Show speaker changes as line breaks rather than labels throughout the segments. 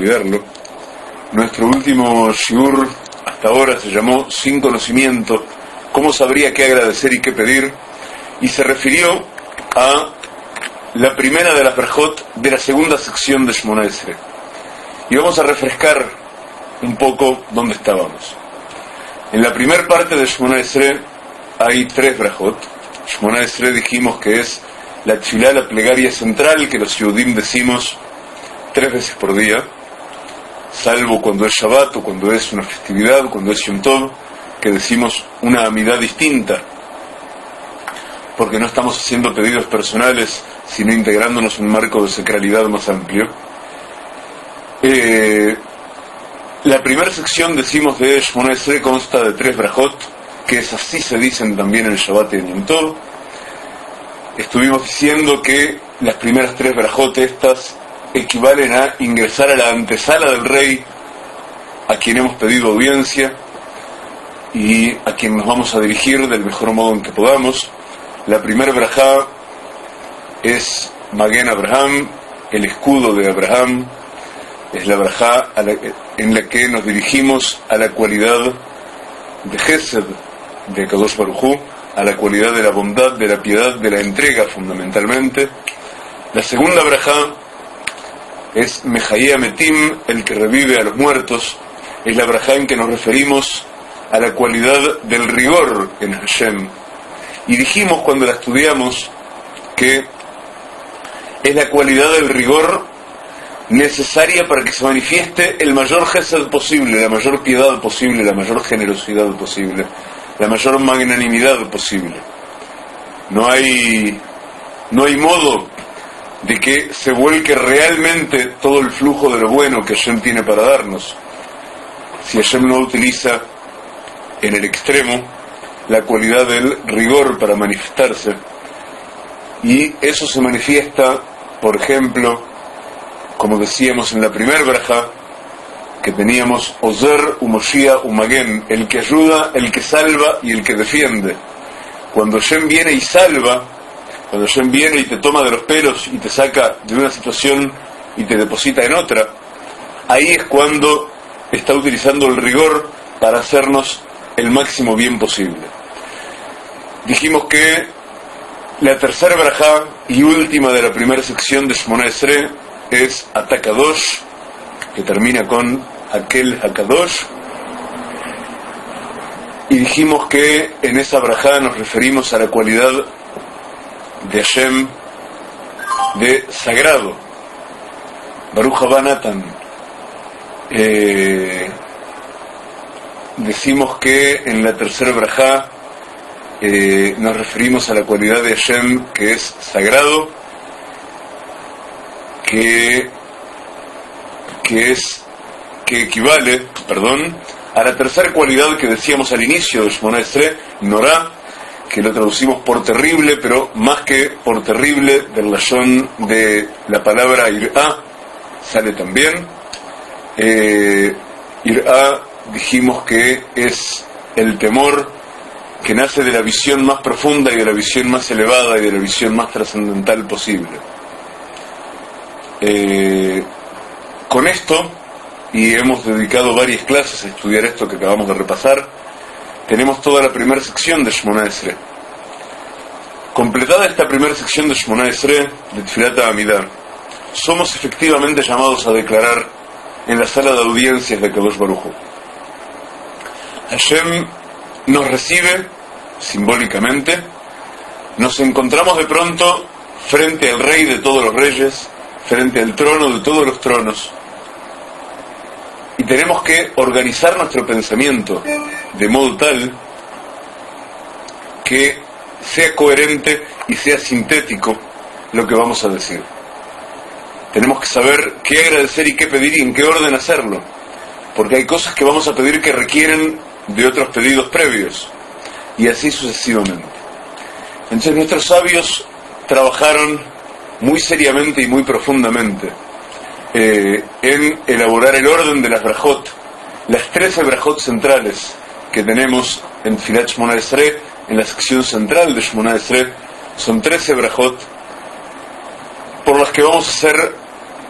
olvidarlo. Nuestro último shiur hasta ahora se llamó Sin conocimiento, cómo sabría qué agradecer y qué pedir, y se refirió a la primera de las Berjot de la segunda sección de Shmona Esre. Y vamos a refrescar un poco dónde estábamos. En la primera parte de Shmona Esre hay tres Berjot. Shmona Esre dijimos que es la chilá, la plegaria central que los Yudim decimos tres veces por día, salvo cuando es Shabbat o cuando es una festividad, cuando es Yom Tov, que decimos una amidad distinta, porque no estamos haciendo pedidos personales, sino integrándonos en un marco de sacralidad más amplio. Eh, la primera sección, decimos, de Shmona Esre consta de tres brajot, que es así se dicen también en Shabbat y en Yom Tov. Estuvimos diciendo que las primeras tres brajot estas equivalen a ingresar a la antesala del rey a quien hemos pedido audiencia y a quien nos vamos a dirigir del mejor modo en que podamos. La primera brajá es Maguen Abraham, el escudo de Abraham, es la brajá en la que nos dirigimos a la cualidad de Gesed de Kadosh Barujú, a la cualidad de la bondad, de la piedad, de la entrega fundamentalmente. La segunda brajá es Mejaya Metim, el que revive a los muertos, es la brajá en que nos referimos a la cualidad del rigor en Hashem. Y dijimos cuando la estudiamos que es la cualidad del rigor necesaria para que se manifieste el mayor gesed posible, la mayor piedad posible, la mayor generosidad posible, la mayor magnanimidad posible. No hay, no hay modo de que se vuelque realmente todo el flujo de lo bueno que Hashem tiene para darnos. Si Hashem no utiliza en el extremo la cualidad del rigor para manifestarse, y eso se manifiesta, por ejemplo, como decíamos en la primera braja, que teníamos Ozer, Umoshia, Umagen, el que ayuda, el que salva y el que defiende. Cuando Hashem viene y salva, cuando Hashem viene y te toma de los pelos y te saca de una situación y te deposita en otra, ahí es cuando está utilizando el rigor para hacernos el máximo bien posible. Dijimos que la tercera braja y última de la primera sección de Shmona Esre es Atakadosh, que termina con aquel Hakadosh. Y dijimos que en esa braja nos referimos a la cualidad de Hashem de sagrado. Baruch Habanatan. Eh, decimos que en la tercera braja eh, nos referimos a la cualidad de Hashem que es sagrado, que, que es que equivale, perdón, a la tercera cualidad que decíamos al inicio de Shmona Estre, Norah, que lo traducimos por terrible, pero más que por terrible, del razón de la palabra irá, sale también. Eh, irá dijimos que es el temor que nace de la visión más profunda y de la visión más elevada y de la visión más trascendental posible. Eh, con esto, y hemos dedicado varias clases a estudiar esto que acabamos de repasar, tenemos toda la primera sección de Shmona Esre. Completada esta primera sección de Shmona Esre, de Tfilata Amidad, somos efectivamente llamados a declarar en la sala de audiencias de Kadosh Barujo. Hashem nos recibe simbólicamente, nos encontramos de pronto frente al Rey de todos los reyes, frente al trono de todos los tronos, y tenemos que organizar nuestro pensamiento de modo tal que sea coherente y sea sintético lo que vamos a decir. Tenemos que saber qué agradecer y qué pedir y en qué orden hacerlo, porque hay cosas que vamos a pedir que requieren de otros pedidos previos, y así sucesivamente. Entonces nuestros sabios trabajaron muy seriamente y muy profundamente eh, en elaborar el orden de las brajot, las 13 brajot centrales que tenemos en Filat Shmona en la sección central de Shmona son 13 brajot por las que vamos a hacer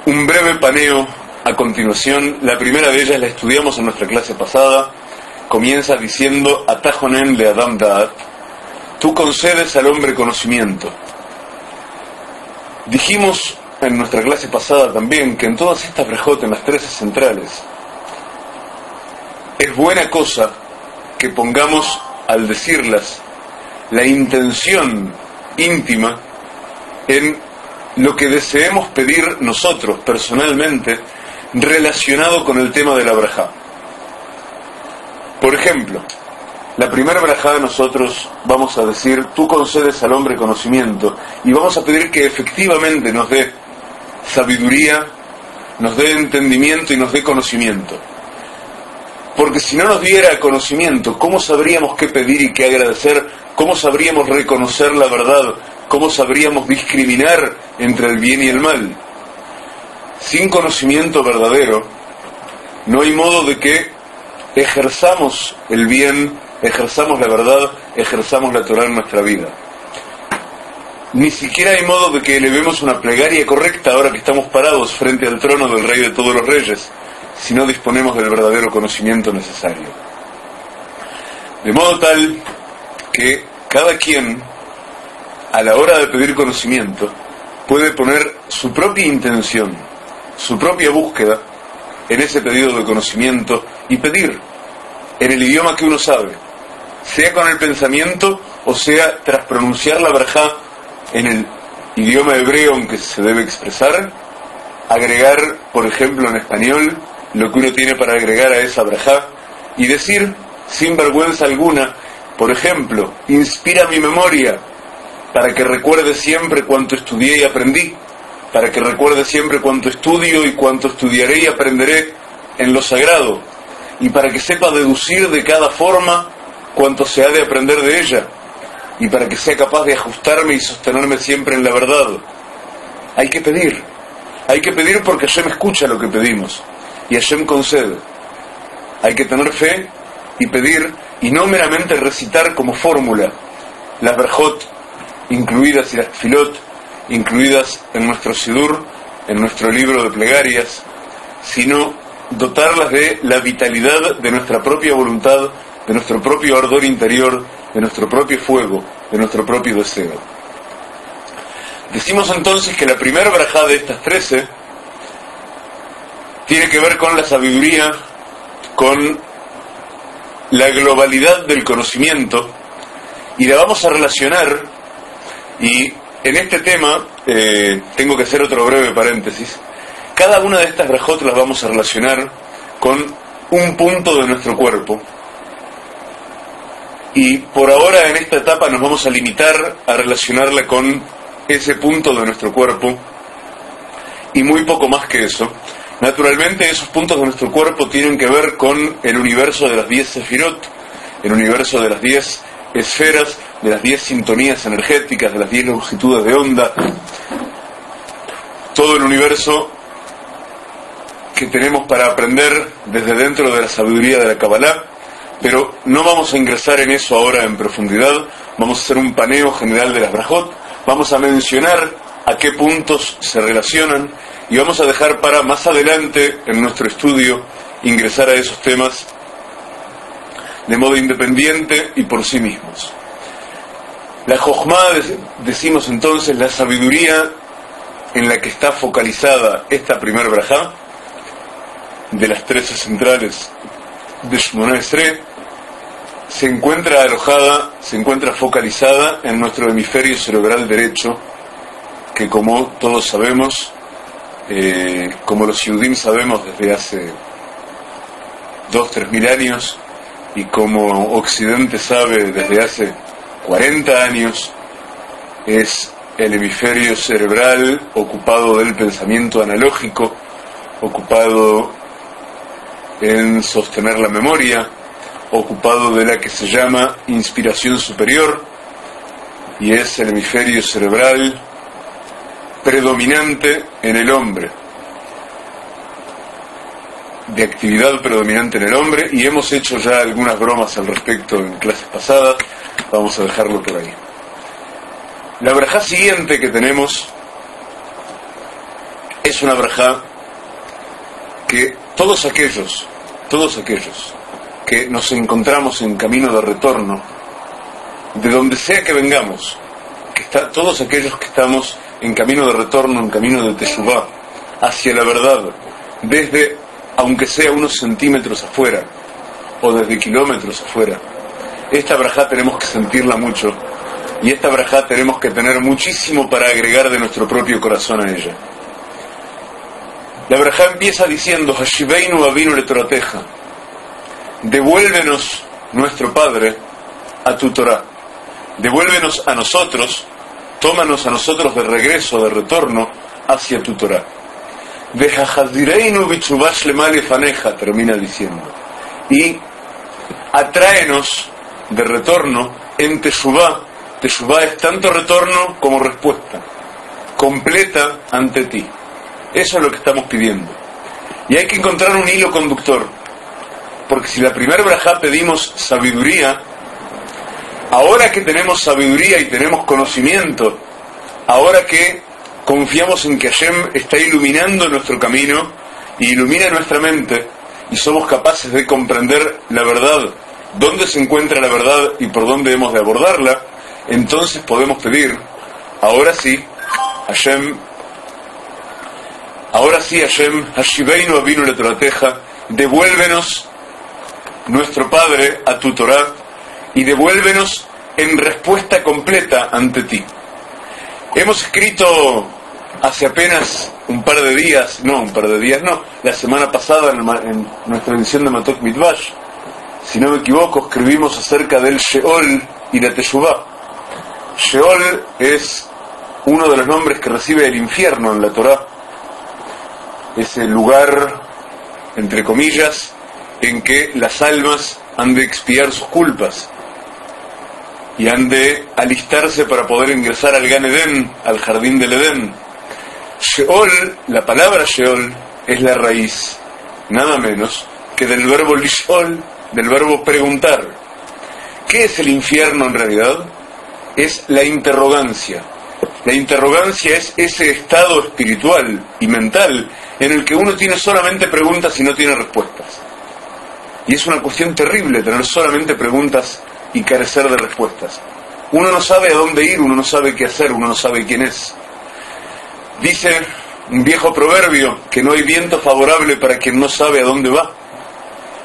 un breve paneo a continuación, la primera de ellas la estudiamos en nuestra clase pasada, comienza diciendo Atajonen le Adam Da'at, tú concedes al hombre conocimiento. Dijimos en nuestra clase pasada también que en todas estas brejotas, en las tres centrales, es buena cosa que pongamos al decirlas la intención íntima en lo que deseemos pedir nosotros personalmente relacionado con el tema de la braja. Por ejemplo, la primera braja nosotros vamos a decir, tú concedes al hombre conocimiento y vamos a pedir que efectivamente nos dé sabiduría, nos dé entendimiento y nos dé conocimiento. Porque si no nos diera conocimiento, ¿cómo sabríamos qué pedir y qué agradecer? ¿Cómo sabríamos reconocer la verdad? ¿Cómo sabríamos discriminar entre el bien y el mal? Sin conocimiento verdadero, no hay modo de que ejerzamos el bien, ejerzamos la verdad, ejerzamos la Torah en nuestra vida. Ni siquiera hay modo de que elevemos una plegaria correcta ahora que estamos parados frente al trono del Rey de todos los Reyes si no disponemos del verdadero conocimiento necesario. De modo tal que cada quien, a la hora de pedir conocimiento, puede poner su propia intención, su propia búsqueda en ese pedido de conocimiento y pedir en el idioma que uno sabe, sea con el pensamiento o sea tras pronunciar la verja en el idioma hebreo en que se debe expresar, agregar, por ejemplo, en español, lo que uno tiene para agregar a esa braja y decir sin vergüenza alguna, por ejemplo, inspira mi memoria para que recuerde siempre cuanto estudié y aprendí, para que recuerde siempre cuanto estudio y cuanto estudiaré y aprenderé en lo sagrado, y para que sepa deducir de cada forma cuanto se ha de aprender de ella, y para que sea capaz de ajustarme y sostenerme siempre en la verdad. Hay que pedir, hay que pedir porque me escucha lo que pedimos y Hashem concede. Hay que tener fe y pedir y no meramente recitar como fórmula las berjot incluidas y las filot incluidas en nuestro sidur, en nuestro libro de plegarias, sino dotarlas de la vitalidad de nuestra propia voluntad, de nuestro propio ardor interior, de nuestro propio fuego, de nuestro propio deseo. Decimos entonces que la primera braja de estas trece tiene que ver con la sabiduría, con la globalidad del conocimiento, y la vamos a relacionar, y en este tema eh, tengo que hacer otro breve paréntesis, cada una de estas rajotas las vamos a relacionar con un punto de nuestro cuerpo, y por ahora en esta etapa nos vamos a limitar a relacionarla con ese punto de nuestro cuerpo, y muy poco más que eso, Naturalmente esos puntos de nuestro cuerpo tienen que ver con el universo de las 10 sefirot, el universo de las 10 esferas, de las 10 sintonías energéticas, de las 10 longitudes de onda, todo el universo que tenemos para aprender desde dentro de la sabiduría de la Kabbalah, pero no vamos a ingresar en eso ahora en profundidad, vamos a hacer un paneo general de las brajot, vamos a mencionar a qué puntos se relacionan y vamos a dejar para más adelante en nuestro estudio ingresar a esos temas de modo independiente y por sí mismos. La Jochma, decimos entonces, la sabiduría en la que está focalizada esta primer braja de las trece centrales de Shmona Esre, se encuentra alojada, se encuentra focalizada en nuestro hemisferio cerebral derecho, que como todos sabemos eh, como los Yudim sabemos desde hace dos, tres mil años, y como Occidente sabe desde hace 40 años, es el hemisferio cerebral ocupado del pensamiento analógico, ocupado en sostener la memoria, ocupado de la que se llama inspiración superior, y es el hemisferio cerebral predominante en el hombre, de actividad predominante en el hombre, y hemos hecho ya algunas bromas al respecto en clases pasadas, vamos a dejarlo por ahí. La braja siguiente que tenemos es una braja que todos aquellos, todos aquellos que nos encontramos en camino de retorno, de donde sea que vengamos, que está, todos aquellos que estamos en camino de retorno, en camino de Teshuvah, hacia la verdad, desde, aunque sea unos centímetros afuera, o desde kilómetros afuera, esta brajá tenemos que sentirla mucho, y esta brajá tenemos que tener muchísimo para agregar de nuestro propio corazón a ella. La brajá empieza diciendo, Hashibeinu Avinu Letorateja, devuélvenos nuestro Padre a tu Torah, devuélvenos a nosotros, tómanos a nosotros de regreso, de retorno hacia tu Torah. termina diciendo, y atráenos de retorno en Teshuvah. Teshuvah es tanto retorno como respuesta, completa ante ti. Eso es lo que estamos pidiendo. Y hay que encontrar un hilo conductor. Porque si la primera braja pedimos sabiduría, ahora que tenemos sabiduría y tenemos conocimiento, ahora que confiamos en que Hashem está iluminando nuestro camino y ilumina nuestra mente y somos capaces de comprender la verdad, dónde se encuentra la verdad y por dónde hemos de abordarla, entonces podemos pedir, ahora sí, Hashem Ahora sí, Hashem, Hashibeinu Avinu Letorateja, devuélvenos nuestro Padre a tu Torah y devuélvenos en respuesta completa ante ti. Hemos escrito hace apenas un par de días, no, un par de días no, la semana pasada en, nuestra edición de Matok Mitvash, si no me equivoco, escribimos acerca del Sheol y la Teshuvah. Sheol es uno de los nombres que recibe el infierno en la Torah ese lugar, entre comillas, en que las almas han de expiar sus culpas y han de alistarse para poder ingresar al Gan Eden, al jardín del Edén. Sheol, la palabra Sheol, es la raíz, nada menos que del verbo lishol, del verbo preguntar. ¿Qué es el infierno en realidad? Es la interrogancia. La interrogancia es ese estado espiritual y mental en el que uno tiene solamente preguntas y no tiene respuestas. Y es una cuestión terrible tener solamente preguntas y carecer de respuestas. Uno no sabe a dónde ir, uno no sabe qué hacer, uno no sabe quién es. Dice un viejo proverbio que no hay viento favorable para quien no sabe a dónde va.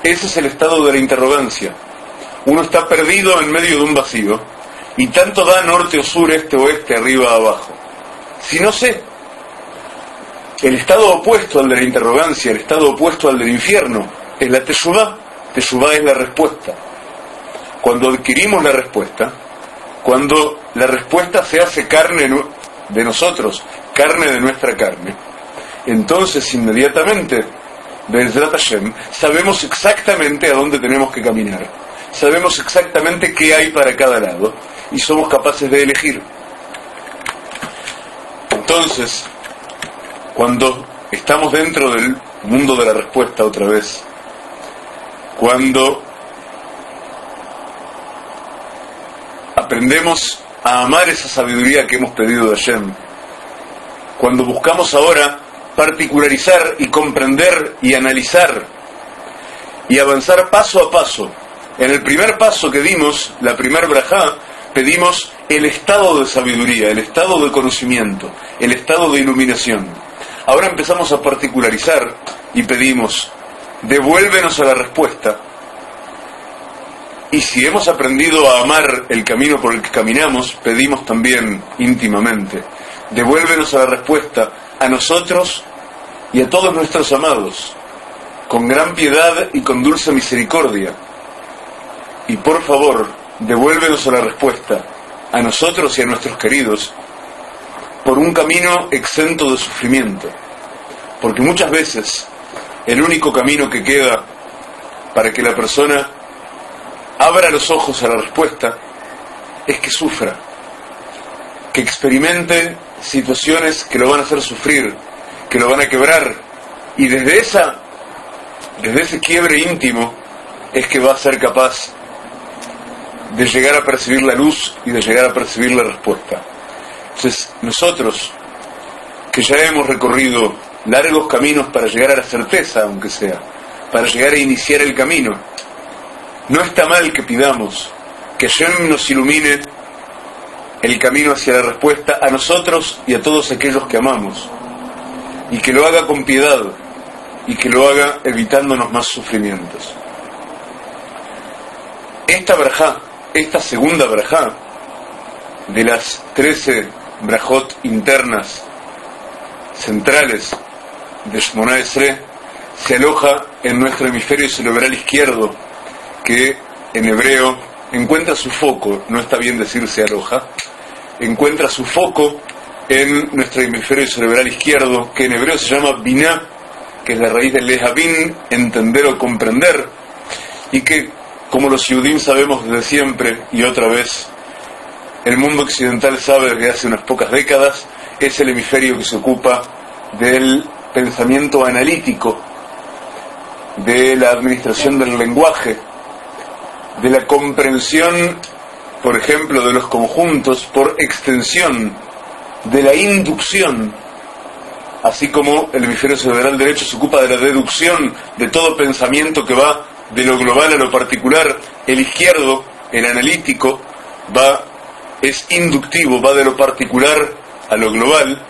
Ese es el estado de la interrogancia. Uno está perdido en medio de un vacío y tanto da norte o sur, este oeste, arriba o abajo. Si no sé, el estado opuesto al de la interrogancia, el estado opuesto al del infierno, es la Teshuvah. Teshuvah es la respuesta. Cuando adquirimos la respuesta, cuando la respuesta se hace carne de nosotros, carne de nuestra carne, entonces inmediatamente, Bezrat Hashem, sabemos exactamente a dónde tenemos que caminar. Sabemos exactamente qué hay para cada lado y somos capaces de elegir. Entonces, cuando estamos dentro del mundo de la respuesta otra vez, cuando aprendemos a amar esa sabiduría que hemos pedido de Hashem, cuando buscamos ahora particularizar y comprender y analizar y avanzar paso a paso. En el primer paso que dimos, la primer brajá, pedimos el estado de sabiduría, el estado de conocimiento, el estado de iluminación. Ahora empezamos a particularizar y pedimos, devuélvenos a la respuesta. Y si hemos aprendido a amar el camino por el que caminamos, pedimos también íntimamente, devuélvenos a la respuesta a nosotros y a todos nuestros amados, con gran piedad y con dulce misericordia. Y por favor, devuélvenos a la respuesta a nosotros y a nuestros queridos por un camino exento de sufrimiento. Porque muchas veces el único camino que queda para que la persona abra los ojos a la respuesta es que sufra, que experimente situaciones que lo van a hacer sufrir, que lo van a quebrar, y desde esa, desde ese quiebre íntimo es que va a ser capaz de llegar a percibir la luz y de llegar a percibir la respuesta. Entonces, nosotros, que ya hemos recorrido largos caminos para llegar a la certeza, aunque sea, para llegar a iniciar el camino. No está mal que pidamos que Hashem nos ilumine el camino hacia la respuesta a nosotros y a todos aquellos que amamos, y que lo haga con piedad, y que lo haga evitándonos más sufrimientos. Esta brajá, esta segunda brajá, de las trece brajot internas centrales de Shmona Esre, se aloja en nuestro hemisferio cerebral izquierdo, que en hebreo encuentra su foco, no está bien decir se aloja, encuentra su foco en nuestro hemisferio cerebral izquierdo, que en hebreo se llama Binah, que es la raíz del Lehavin, entender o comprender, y que, como los Yudim sabemos desde siempre y otra vez, el mundo occidental sabe desde hace unas pocas décadas, es el hemisferio que se ocupa del pensamiento analítico, de la administración del lenguaje, de la comprensión, por ejemplo, de los conjuntos por extensión, de la inducción, así como el hemisferio cerebral derecho se ocupa de la deducción de todo pensamiento que va de lo global a lo particular, el izquierdo, el analítico, va es inductivo, va de lo particular a lo global,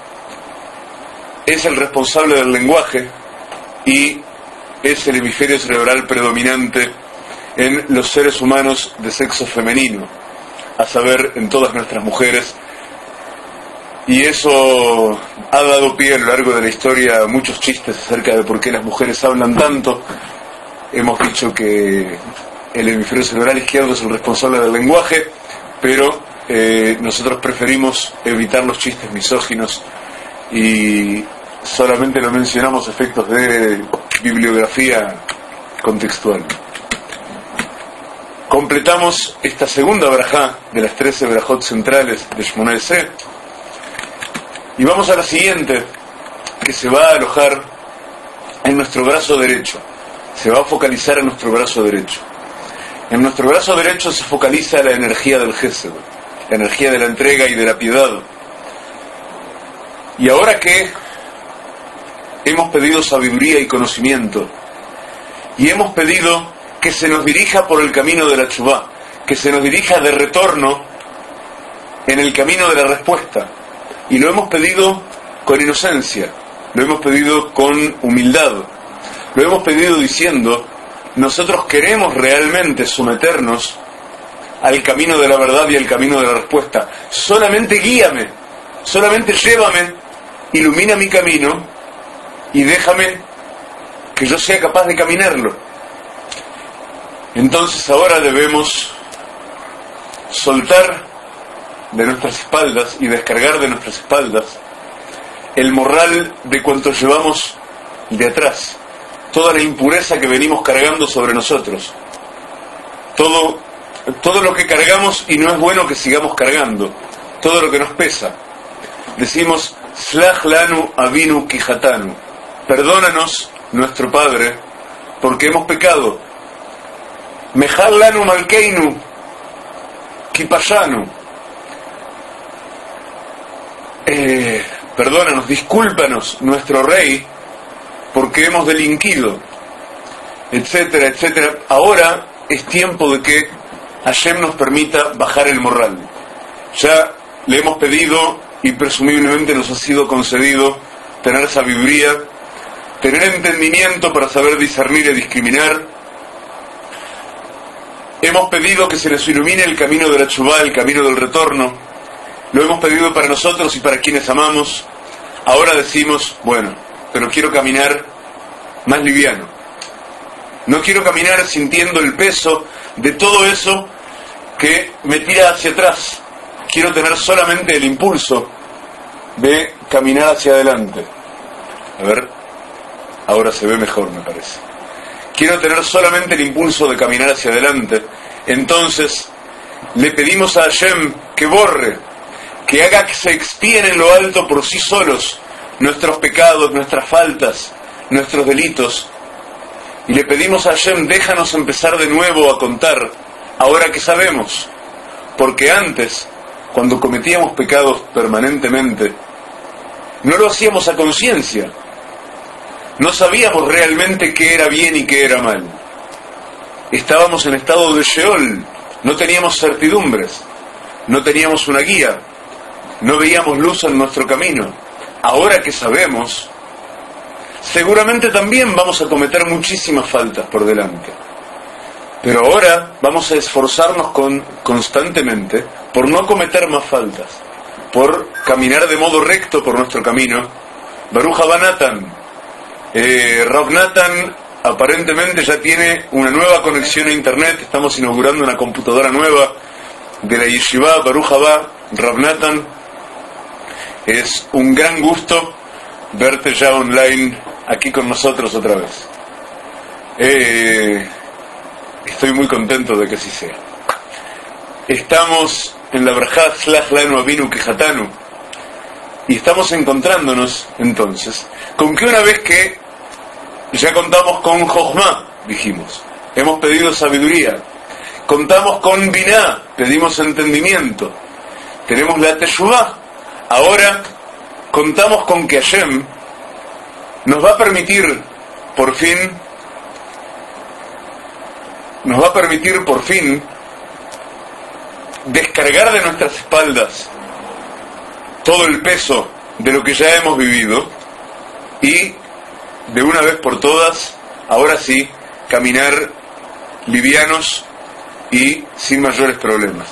es el responsable del lenguaje y es el hemisferio cerebral predominante en los seres humanos de sexo femenino, a saber, en todas nuestras mujeres. Y eso ha dado pie a lo largo de la historia a muchos chistes acerca de por qué las mujeres hablan tanto. Hemos dicho que el hemisferio cerebral izquierdo es el responsable del lenguaje, pero eh, nosotros preferimos evitar los chistes misóginos y solamente lo mencionamos efectos de bibliografía contextual. Completamos esta segunda brajá de las 13 brajot centrales de Shmoneh y vamos a la siguiente que se va a alojar en nuestro brazo derecho, se va a focalizar en nuestro brazo derecho. En nuestro brazo derecho se focaliza la energía del Gesed, la energía de la entrega y de la piedad. Y ahora que hemos pedido sabiduría y conocimiento, y hemos pedido que se nos dirija por el camino de la chubá, que se nos dirija de retorno en el camino de la respuesta. Y lo hemos pedido con inocencia, lo hemos pedido con humildad, lo hemos pedido diciendo, nosotros queremos realmente someternos al camino de la verdad y al camino de la respuesta. Solamente guíame, solamente llévame, ilumina mi camino y déjame que yo sea capaz de caminarlo. Entonces ahora debemos soltar de nuestras espaldas y descargar de nuestras espaldas el morral de cuanto llevamos de atrás, toda la impureza que venimos cargando sobre nosotros, todo todo lo que cargamos y no es bueno que sigamos cargando, todo lo que nos pesa. Decimos, avinu kijatanu, perdónanos, nuestro Padre, porque hemos pecado. Mejal lanu malkeinu kipayanu. Eh, perdónanos, discúlpanos, nuestro Rey, porque hemos delinquido, etcétera, etcétera. Ahora es tiempo de que Hashem nos permita bajar el morral. Ya le hemos pedido y presumiblemente nos ha sido concedido tener sabiduría, tener entendimiento para saber discernir y discriminar. Hemos pedido que se les ilumine el camino de la chubá, el camino del retorno. Lo hemos pedido para nosotros y para quienes amamos. Ahora decimos, bueno, pero quiero caminar más liviano. No quiero caminar sintiendo el peso de todo eso que me tira hacia atrás. Quiero tener solamente el impulso de caminar hacia adelante. A ver, ahora se ve mejor, me parece. Quiero tener solamente el impulso de caminar hacia adelante. Entonces, le pedimos a Hashem que borre, que haga que se expíen en lo alto por sí solos nuestros pecados, nuestras faltas, nuestros delitos. Y le pedimos a Hashem, déjanos empezar de nuevo a contar ahora que sabemos, porque antes, cuando cometíamos pecados permanentemente, no lo hacíamos a conciencia, No sabíamos realmente qué era bien y qué era mal. Estábamos en estado de Sheol, no teníamos certidumbres, no teníamos una guía, no veíamos luz en nuestro camino. Ahora que sabemos, seguramente también vamos a cometer muchísimas faltas por delante. Pero ahora vamos a esforzarnos con, constantemente por no cometer más faltas, por caminar de modo recto por nuestro camino. Baruja Banatan, eh, aparentemente ya tiene una nueva conexión a internet, estamos inaugurando una computadora nueva de la Yeshiva Rob Nathan. Es un gran gusto verte ya online aquí con nosotros otra vez. Eh, estoy muy contento de que así sea. Estamos en la Brajat Lanu Avinu Kejatanu y estamos encontrándonos entonces con que una vez que ya contamos con Jochma, dijimos. Hemos pedido sabiduría. Contamos con Binah, pedimos entendimiento. Tenemos la Teshuvah. Ahora contamos con que Hashem nos va a permitir por fin nos va a permitir por fin descargar de nuestras espaldas todo el peso de lo que ya hemos vivido y de una vez por todas, ahora sí, caminar livianos y sin mayores problemas.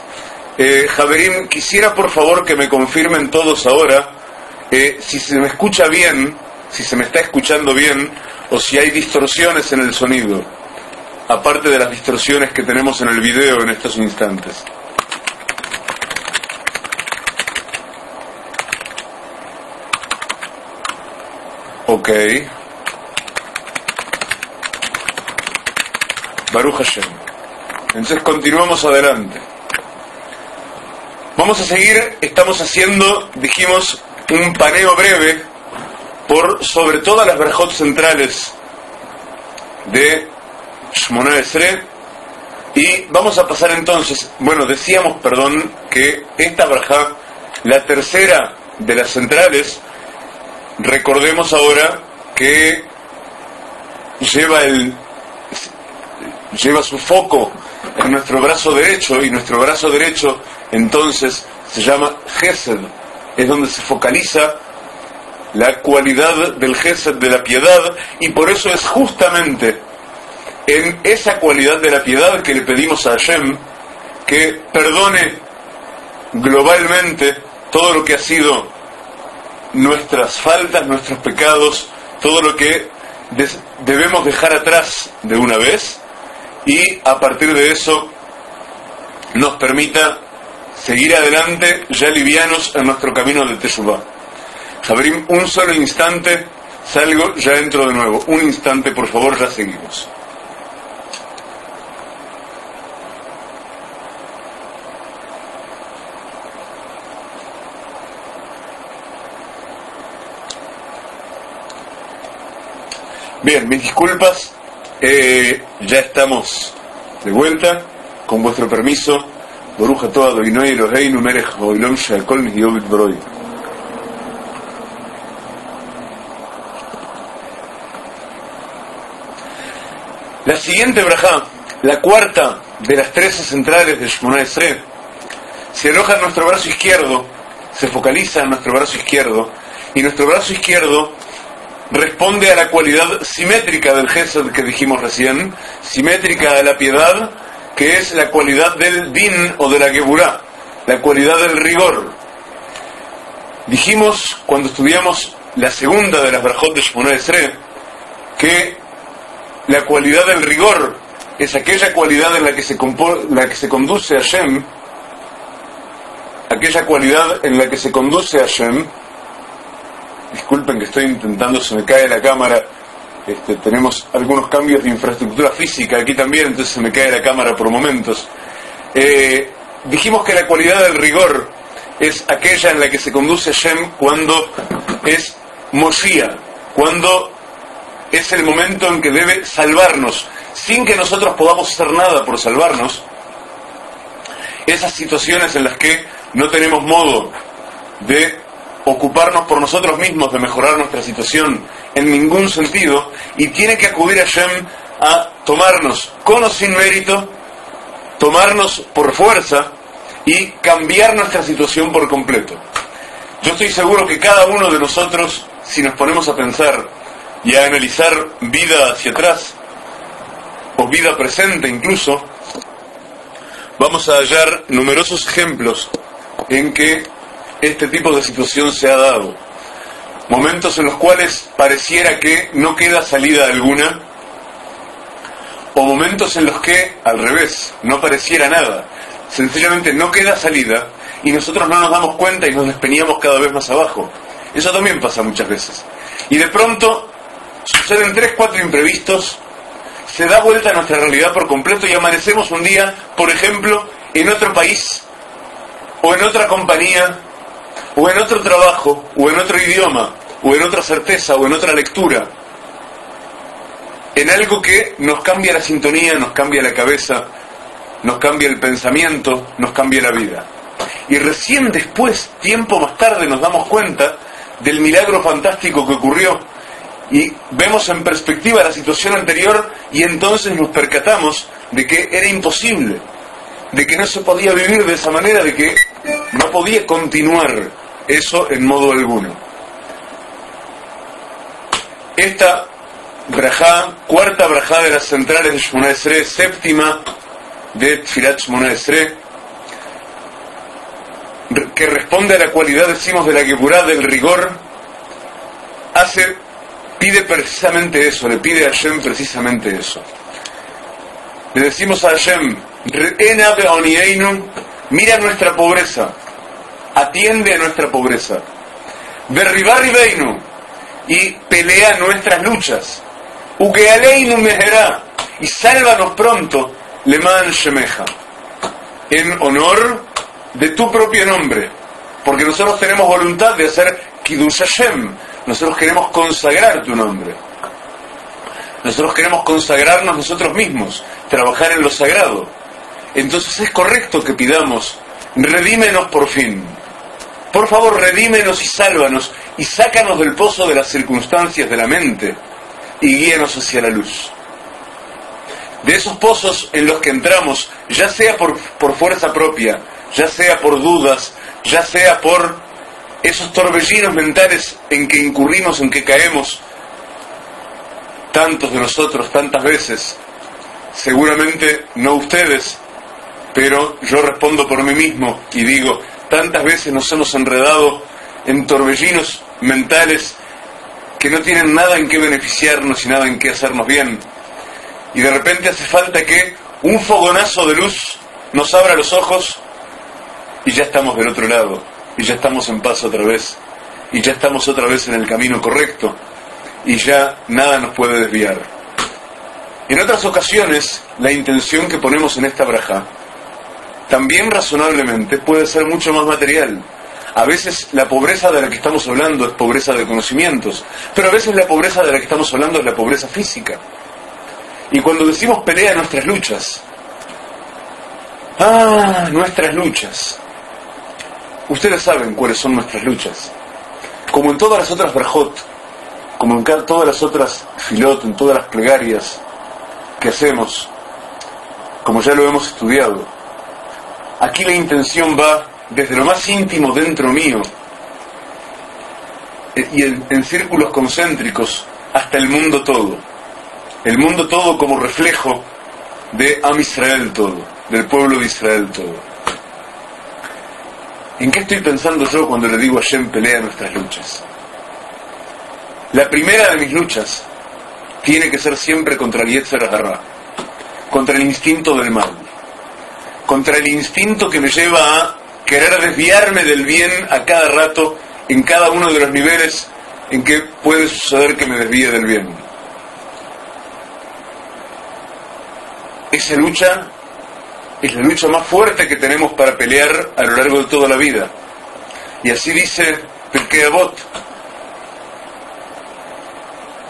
Eh, Javerín, quisiera por favor que me confirmen todos ahora eh, si se me escucha bien, si se me está escuchando bien o si hay distorsiones en el sonido, aparte de las distorsiones que tenemos en el video en estos instantes. Ok. Baruch Hashem. Entonces continuamos adelante. Vamos a seguir, estamos haciendo, dijimos, un paneo breve por sobre todas las verjot centrales de y vamos a pasar entonces, bueno, decíamos, perdón, que esta verja, la tercera de las centrales, recordemos ahora que lleva el lleva su foco en nuestro brazo derecho y nuestro brazo derecho entonces se llama Gesed, es donde se focaliza la cualidad del Gesed de la piedad y por eso es justamente en esa cualidad de la piedad que le pedimos a Hashem que perdone globalmente todo lo que ha sido nuestras faltas, nuestros pecados, todo lo que debemos dejar atrás de una vez y a partir de eso nos permita seguir adelante ya livianos en nuestro camino de Teshuvah. Jabrim, un solo instante, salgo, ya entro de nuevo. Un instante, por favor, ya seguimos. Bien, mis disculpas, eh, ya estamos de vuelta, con vuestro permiso. Boruja toda Doinoi Eloheinu Melech Oilom Sheakol Mihyobit Broi. La siguiente braja, la cuarta de las trece centrales de Shmona Esre, se aloja en nuestro brazo izquierdo, se focaliza en nuestro brazo izquierdo, y nuestro brazo izquierdo responde a la cualidad simétrica del Gesed que dijimos recién, simétrica a la piedad, que es la cualidad del din o de la geburá, la cualidad del rigor. Dijimos cuando estudiamos la segunda de las brajot de Esre que la cualidad del rigor es aquella cualidad en la que se, la que se conduce a Shem, aquella cualidad en la que se conduce a Shem, disculpen que estoy intentando, se me cae la cámara. Este, tenemos algunos cambios de infraestructura física aquí también, entonces se me cae la cámara por momentos. Eh, dijimos que la cualidad del rigor es aquella en la que se conduce Shem cuando es Mosía, cuando es el momento en que debe salvarnos, sin que nosotros podamos hacer nada por salvarnos. Esas situaciones en las que no tenemos modo de ocuparnos por nosotros mismos de mejorar nuestra situación en ningún sentido y tiene que acudir a Shem a tomarnos con o sin mérito, tomarnos por fuerza y cambiar nuestra situación por completo. Yo estoy seguro que cada uno de nosotros, si nos ponemos a pensar y a analizar vida hacia atrás, o vida presente incluso, vamos a hallar numerosos ejemplos en que este tipo de situación se ha dado. Momentos en los cuales pareciera que no queda salida alguna, o momentos en los que, al revés, no pareciera nada. Sencillamente no queda salida y nosotros no nos damos cuenta y nos despeñamos cada vez más abajo. Eso también pasa muchas veces. Y de pronto suceden tres, cuatro imprevistos, se da vuelta a nuestra realidad por completo y amanecemos un día, por ejemplo, en otro país, o en otra compañía, o en otro trabajo, o en otro idioma, o en otra certeza, o en otra lectura, en algo que nos cambia la sintonía, nos cambia la cabeza, nos cambia el pensamiento, nos cambia la vida. Y recién después, tiempo más tarde, nos damos cuenta del milagro fantástico que ocurrió y vemos en perspectiva la situación anterior y entonces nos percatamos de que era imposible, de que no se podía vivir de esa manera, de que no podía continuar eso en modo alguno. Esta brajá, cuarta brajá de las centrales de Shmona Esre, séptima de Tfilat Shmona Esre, que responde a la cualidad, decimos, de la Geburá, del rigor, hace, pide precisamente eso, le pide a Hashem precisamente eso. Le decimos a Hashem, mira nuestra pobreza, atiende a nuestra pobreza. Derribar y pelea nuestras luchas. Ugealeinu mejerá y sálvanos pronto, Leman Shemeja, en honor de tu propio nombre, porque nosotros tenemos voluntad de hacer Kiddush Hashem, nosotros queremos consagrar tu nombre. Nosotros queremos consagrarnos nosotros mismos, trabajar en lo sagrado. Entonces es correcto que pidamos, redímenos por fin. Por favor, redímenos y sálvanos y sácanos del pozo de las circunstancias de la mente y guíanos hacia la luz. De esos pozos en los que entramos, ya sea por, por fuerza propia, ya sea por dudas, ya sea por esos torbellinos mentales en que incurrimos, en que caemos, tantos de nosotros tantas veces, seguramente no ustedes, pero yo respondo por mí mismo y digo, tantas veces nos hemos enredado en torbellinos mentales que no tienen nada en qué beneficiarnos y nada en qué hacernos bien. Y de repente hace falta que un fogonazo de luz nos abra los ojos y ya estamos del otro lado, y ya estamos en paz otra vez, y ya estamos otra vez en el camino correcto, y ya nada nos puede desviar. En otras ocasiones, la intención que ponemos en esta braja, también razonablemente, puede ser mucho más material. A veces la pobreza de la que estamos hablando es pobreza de conocimientos, pero a veces la pobreza de la que estamos hablando es la pobreza física. Y cuando decimos pelea nuestras luchas, ah, nuestras luchas, Ustedes saben cuáles son nuestras luchas. Como en todas las otras brajot, como en todas las otras filot, en todas las plegarias que hacemos, como ya lo hemos estudiado, aquí la intención va desde lo más íntimo dentro mío eh, y en, círculos concéntricos hasta el mundo todo. El mundo todo como reflejo de Am Israel todo, del pueblo de Israel todo. ¿En qué estoy pensando yo cuando le digo a Shem pelea nuestras luchas? La primera de mis luchas tiene que ser siempre contra el Yetzer contra el instinto del mal, contra el instinto que me lleva a querer desviarme del bien a cada rato en cada uno de los niveles en que puede suceder que me desvíe del bien. Esa lucha es la lucha más fuerte que tenemos para pelear a lo largo de toda la vida. Y así dice Pirkei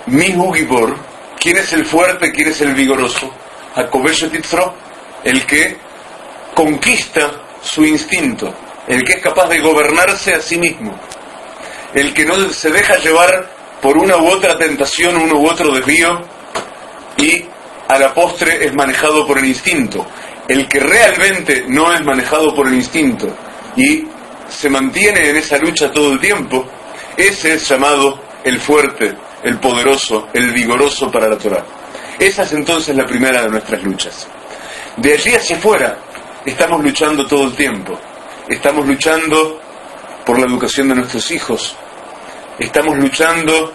mi Hugibor, ¿quién es el fuerte, quién es el vigoroso? Jacobeshe Titzro, el que conquista su instinto, el que es capaz de gobernarse a sí mismo. el que no se deja llevar por una u otra tentación, uno u otro desvío, y a la postre es manejado por el instinto. El que realmente no es manejado por el instinto y se mantiene en esa lucha todo el tiempo, ese es llamado el fuerte, el poderoso, el vigoroso para la Torah. Esa es entonces la primera de nuestras luchas. De allí hacia afuera estamos luchando todo el tiempo. Estamos luchando por la educación de nuestros hijos. Estamos luchando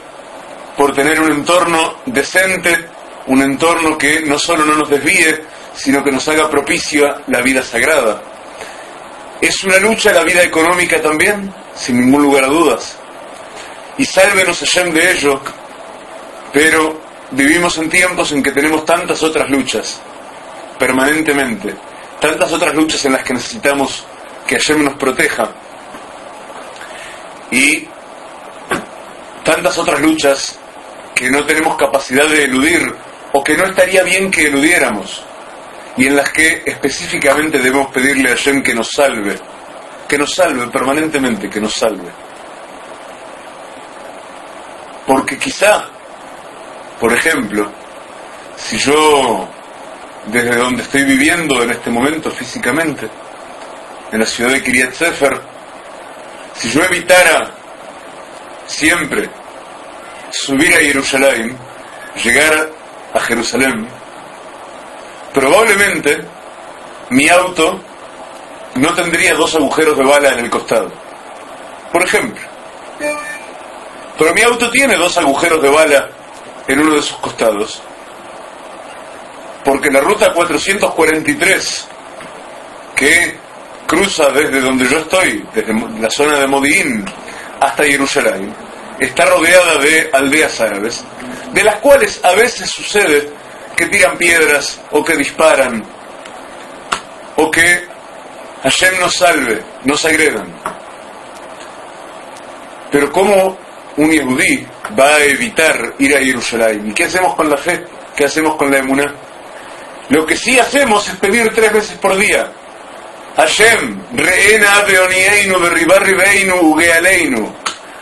por tener un entorno decente, un entorno que no solo no nos desvíe, sino que nos haga propicia la vida sagrada. Es una lucha la vida económica también, sin ningún lugar a dudas. Y sálvenos Hashem de ello, pero vivimos en tiempos en que tenemos tantas otras luchas, permanentemente, tantas otras luchas en las que necesitamos que Hashem nos proteja, y tantas otras luchas que no tenemos capacidad de eludir o que no estaría bien que eludiéramos y en las que específicamente debemos pedirle a Hashem que nos salve, que nos salve permanentemente, que nos salve. Porque quizá, por ejemplo, si yo desde donde estoy viviendo en este momento físicamente, en la ciudad de Kiryat Sefer, si yo evitara siempre subir a Jerusalén, llegar a Jerusalén, probablemente mi auto no tendría dos agujeros de bala en el costado. Por ejemplo. Pero mi auto tiene dos agujeros de bala en uno de sus costados. Porque la ruta 443, que cruza desde donde yo estoy, desde la zona de Modi'in hasta Jerusalén, está rodeada de aldeas árabes, de las cuales a veces sucede que tiran piedras o que disparan o que Hashem nos salve, nos agredan. Pero ¿cómo un yehudí va a evitar ir a Jerusalén? ¿Y qué hacemos con la fe? ¿Qué hacemos con la emuná? Lo que sí hacemos es pedir tres veces por día. Hashem, reena beonieinu, berribarribeinu, ugealeinu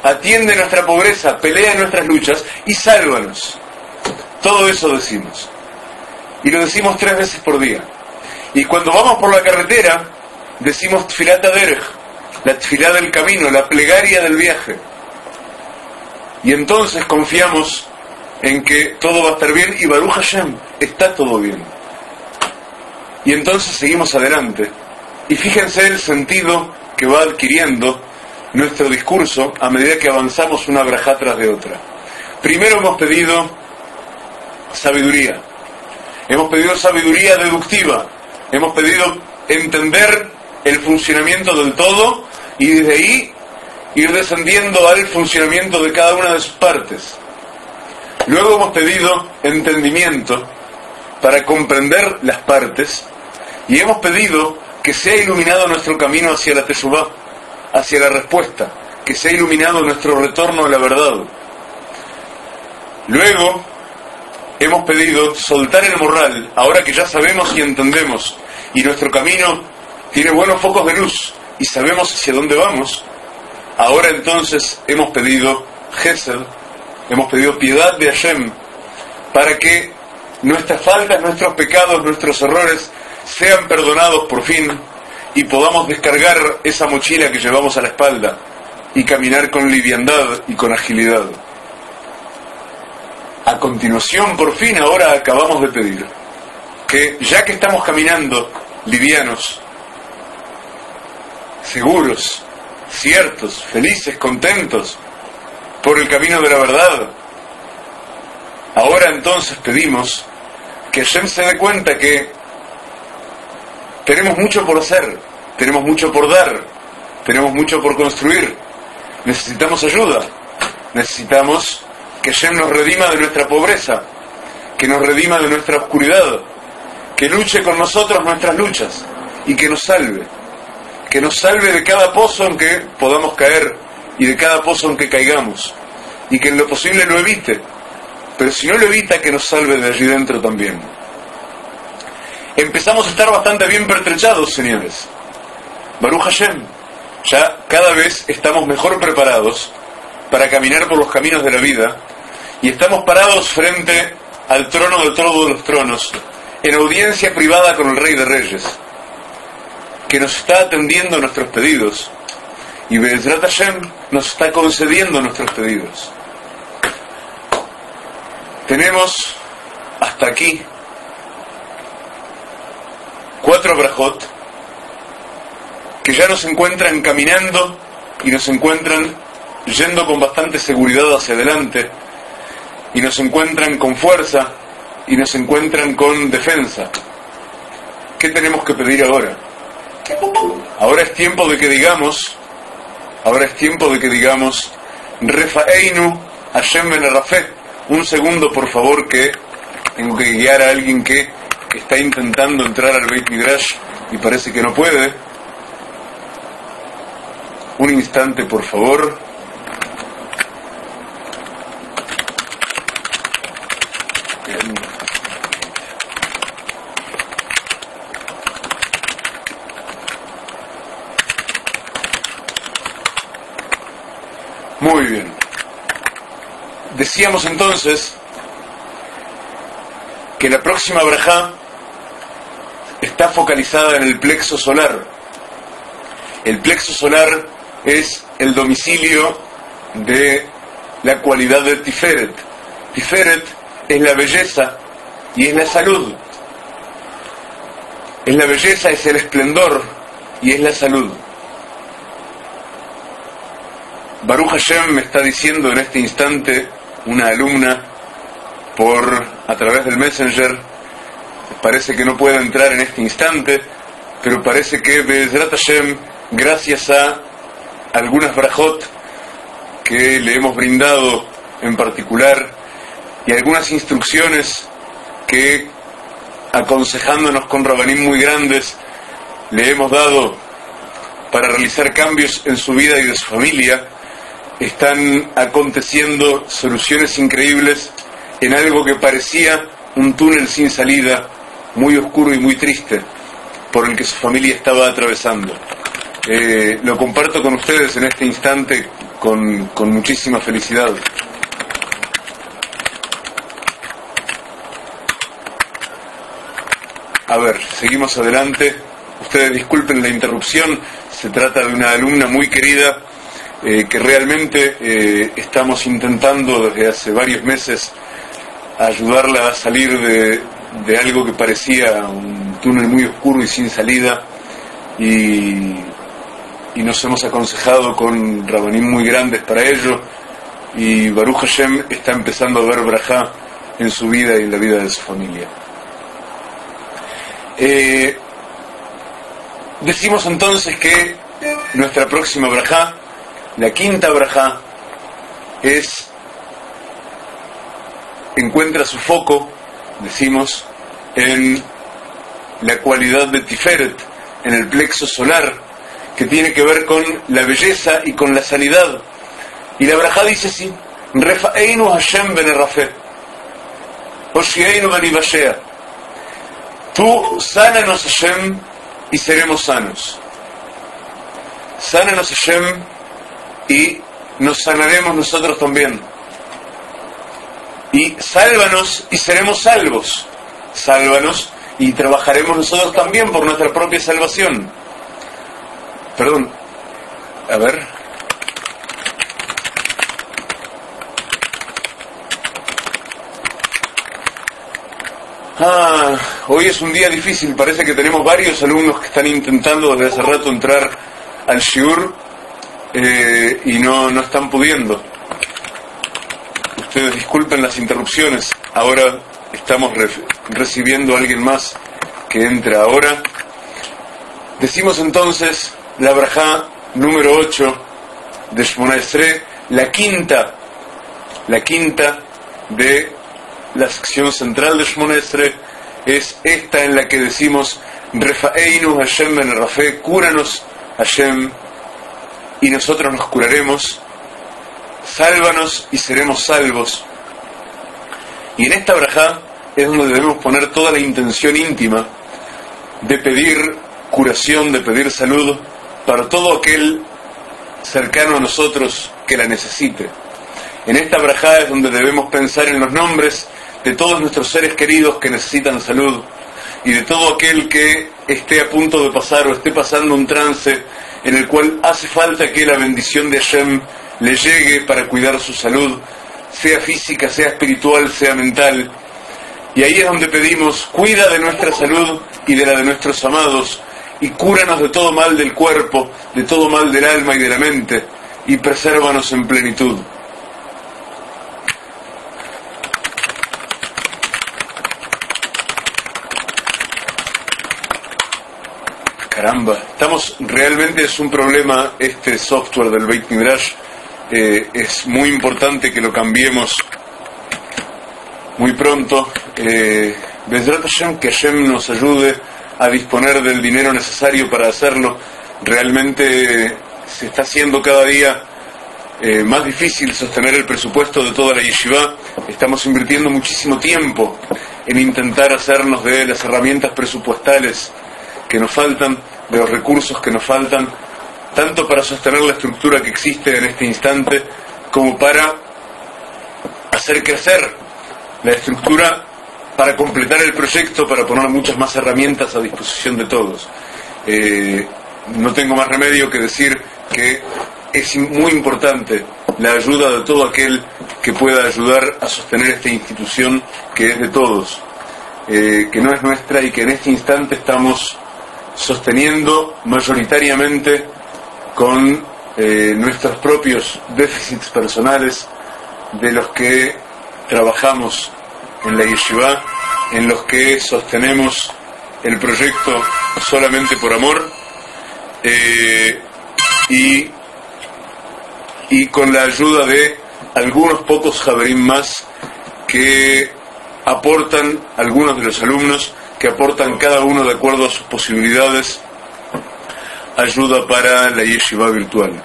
atiende nuestra pobreza, pelea nuestras luchas y sálvanos. Todo eso decimos. Y lo decimos tres veces por día. Y cuando vamos por la carretera, decimos tfilata derech, la tfilá del camino, la plegaria del viaje. Y entonces confiamos en que todo va a estar bien y Baruch Hashem, está todo bien. Y entonces seguimos adelante. Y fíjense el sentido que va adquiriendo nuestro discurso a medida que avanzamos una braja tras de otra. Primero hemos pedido sabiduría. Hemos pedido sabiduría deductiva. Hemos pedido entender el funcionamiento del todo y desde ahí ir descendiendo al funcionamiento de cada una de sus partes. Luego hemos pedido entendimiento para comprender las partes y hemos pedido que sea iluminado nuestro camino hacia la Teshuvah hacia la respuesta, que se ha iluminado nuestro retorno a la verdad. Luego hemos pedido soltar el morral, ahora que ya sabemos y entendemos, y nuestro camino tiene buenos focos de luz, y sabemos hacia dónde vamos, ahora entonces hemos pedido Gesed, hemos pedido piedad de Hashem, para que nuestras faltas, nuestros pecados, nuestros errores sean perdonados por fin y podamos descargar esa mochila que llevamos a la espalda y caminar con liviandad y con agilidad. A continuación, por fin, ahora acabamos de pedir que ya que estamos caminando livianos, seguros, ciertos, felices, contentos por el camino de la verdad, ahora entonces pedimos que Hashem se dé cuenta que tenemos mucho por hacer, tenemos mucho por dar, tenemos mucho por construir. Necesitamos ayuda, necesitamos que Shem nos redima de nuestra pobreza, que nos redima de nuestra oscuridad, que luche con nosotros nuestras luchas y que nos salve, que nos salve de cada pozo en que podamos caer y de cada pozo en que caigamos y que en lo posible lo evite, pero si no lo evita que nos salve de allí dentro también empezamos a estar bastante bien pertrechados, señores. Baruch Hashem, ya cada vez estamos mejor preparados para caminar por los caminos de la vida y estamos parados frente al trono de todos los tronos, en audiencia privada con el Rey de Reyes, que nos está atendiendo nuestros pedidos y Bezrat Hashem nos está concediendo nuestros pedidos. Tenemos hasta aquí cuatro brajot que ya nos encuentran caminando y nos encuentran yendo con bastante seguridad hacia adelante y nos encuentran con fuerza y nos encuentran con defensa. ¿Qué tenemos que pedir ahora? Ahora es tiempo de que digamos, ahora es tiempo de que digamos, Refaeinu Hashem Ben. Un segundo, por favor, que tengo que guiar a alguien que está intentando entrar al Beit Midrash y parece que no puede. Un instante, por favor. Muy bien. Decíamos entonces que la próxima braja está focalizada en el plexo solar. El plexo solar es el domicilio de la cualidad de Tiferet. Tiferet es la belleza y es la salud. Es la belleza, es el esplendor y es la salud. Baruch Hashem me está diciendo en este instante una alumna por a través del Messenger, parece que no puede entrar en este instante, pero parece que Bezrat Hashem, gracias a algunas brajot que le hemos brindado en particular y algunas instrucciones que aconsejándonos con rabanín muy grandes le hemos dado para realizar cambios en su vida y de su familia, están aconteciendo soluciones increíbles en algo que parecía un túnel sin salida, muy oscuro y muy triste, por el que su familia estaba atravesando. Eh, lo comparto con ustedes en este instante con, con muchísima felicidad. A ver, seguimos adelante. Ustedes disculpen la interrupción, se trata de una alumna muy querida eh, que realmente eh, estamos intentando desde hace varios meses ayudarla a salir de, de, algo que parecía un túnel muy oscuro y sin salida y, y nos hemos aconsejado con rabanín muy grandes para ello y Baruch Hashem está empezando a ver Brajá en su vida y en la vida de su familia. Eh, decimos entonces que nuestra próxima Brajá la quinta braja es, encuentra su foco, decimos, en la cualidad de Tiferet, en el plexo solar, que tiene que ver con la belleza y con la sanidad. Y la braja dice así, Refaeinu Hashem ben Oshieinu ben Tú sánanos Hashem y seremos sanos. Sánanos Hashem y nos sanaremos nosotros también. Y sálvanos y seremos salvos. Sálvanos y trabajaremos nosotros también por nuestra propia salvación. Perdón, a ver. Ah, hoy es un día difícil, parece que tenemos varios alumnos que están intentando desde hace rato entrar al Shiur eh, y no, no están pudiendo. Ustedes disculpen las interrupciones. Ahora estamos recibiendo a alguien más que entra ahora. Decimos entonces la braja número 8 de Shmona la quinta, la quinta de la sección central de Shmona es esta en la que decimos Refaeinu Hashem ben Rafe, cúranos Hashem y nosotros nos curaremos, sálvanos y seremos salvos. Y en esta braja es donde debemos poner toda la intención íntima de pedir curación, de pedir salud para todo aquel cercano a nosotros que la necesite. En esta brajá es donde debemos pensar en los nombres de todos nuestros seres queridos que necesitan salud y de todo aquel que esté a punto de pasar o esté pasando un trance en el cual hace falta que la bendición de Hashem le llegue para cuidar su salud, sea física, sea espiritual, sea mental. Y ahí es donde pedimos, cuida de nuestra salud y de la de nuestros amados, y cúranos de todo mal del cuerpo, de todo mal del alma y de la mente, y presérvanos en plenitud. Caramba, estamos realmente es un problema este software del Beit Midrash. Eh, es muy importante que lo cambiemos muy pronto. Eh, que Hashem nos ayude a disponer del dinero necesario para hacerlo. Realmente se está haciendo cada día eh, más difícil sostener el presupuesto de toda la yeshiva. Estamos invirtiendo muchísimo tiempo en intentar hacernos de las herramientas presupuestales que nos faltan, de los recursos que nos faltan, tanto para sostener la estructura que existe en este instante, como para hacer crecer la estructura para completar el proyecto, para poner muchas más herramientas a disposición de todos. Eh, no tengo más remedio que decir que es muy importante la ayuda de todo aquel que pueda ayudar a sostener esta institución que es de todos, eh, que no es nuestra y que en este instante estamos sosteniendo mayoritariamente con eh, nuestros propios déficits personales de los que trabajamos en la yeshiva, en los que sostenemos el proyecto solamente por amor eh, y, y con la ayuda de algunos pocos javerín más que aportan algunos de los alumnos que aportan cada uno de acuerdo a sus posibilidades ayuda para la yeshiva virtual.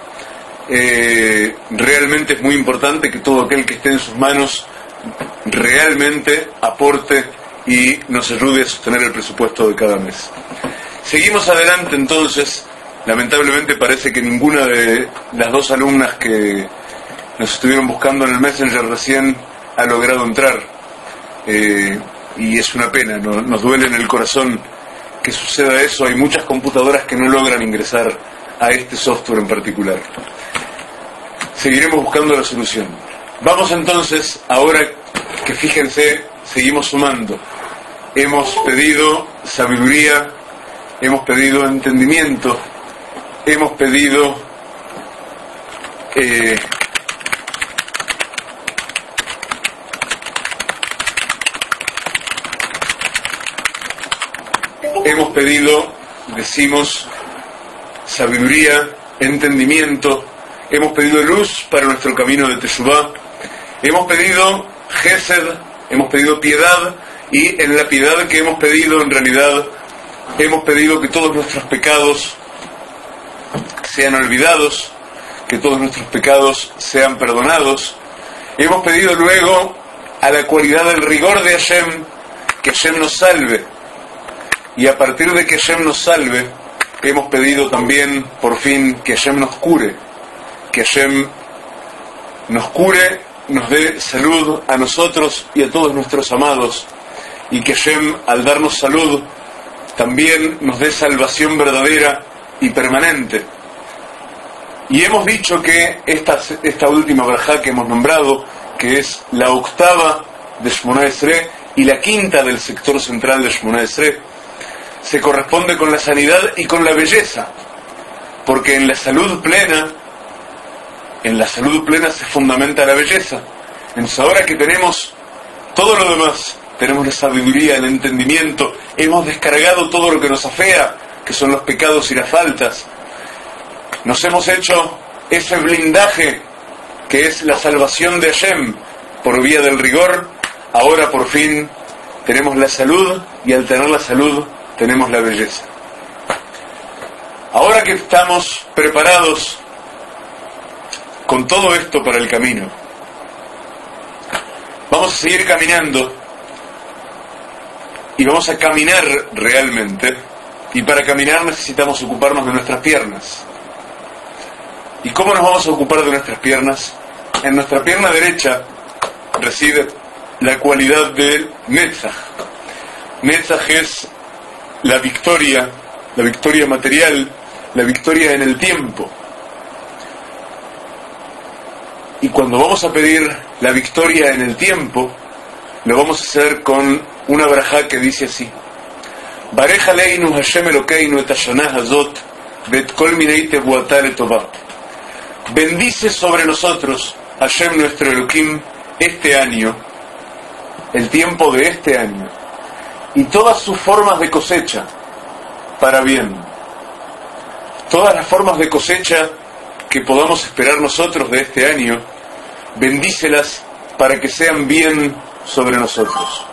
Eh, realmente es muy importante que todo aquel que esté en sus manos realmente aporte y nos ayude a sostener el presupuesto de cada mes. Seguimos adelante entonces. Lamentablemente parece que ninguna de las dos alumnas que nos estuvieron buscando en el Messenger recién ha logrado entrar. Eh, y es una pena, nos duele en el corazón que suceda eso. Hay muchas computadoras que no logran ingresar a este software en particular. Seguiremos buscando la solución. Vamos entonces, ahora que fíjense, seguimos sumando. Hemos pedido sabiduría, hemos pedido entendimiento, hemos pedido eh, hemos pedido, decimos, sabiduría, entendimiento, hemos pedido luz para nuestro camino de Teshuvah, hemos pedido Gesed, hemos pedido piedad, y en la piedad que hemos pedido, en realidad, hemos pedido que todos nuestros pecados sean olvidados, que todos nuestros pecados sean perdonados. Hemos pedido luego a la cualidad del rigor de Hashem, que Hashem nos salve, y a partir de que Hashem nos salve, hemos pedido también por fin que Hashem nos cure, que Hashem nos cure, nos dé salud a nosotros y a todos nuestros amados, y que Hashem al darnos salud también nos dé salvación verdadera y permanente. Y hemos dicho que esta, última verja que hemos nombrado, que es la octava de Shmona Esre y la quinta del sector central de Shmona Esre, se corresponde con la sanidad y con la belleza, porque en la salud plena, en la salud plena se fundamenta la belleza. Entonces ahora que tenemos todo lo demás, tenemos la sabiduría, el entendimiento, hemos descargado todo lo que nos afea, que son los pecados y las faltas, nos hemos hecho ese blindaje que es la salvación de Hashem por vía del rigor, ahora por fin tenemos la salud y al tener la salud tenemos la belleza. Ahora que estamos preparados con todo esto para el camino, vamos a seguir caminando y vamos a caminar realmente y para caminar necesitamos ocuparnos de nuestras piernas. ¿Y cómo nos vamos a ocupar de nuestras piernas? En nuestra pierna derecha reside la cualidad del Netzach. Netzach es la victoria, la victoria material, la victoria en el tiempo. Y cuando vamos a pedir la victoria en el tiempo, lo vamos a hacer con una braja que dice así. Bendice sobre nosotros, Hashem nuestro Elohim, este año, el tiempo de este año, y todas sus formas de cosecha para bien. Todas las formas de cosecha que podamos esperar nosotros de este año, bendícelas para que sean bien sobre nosotros.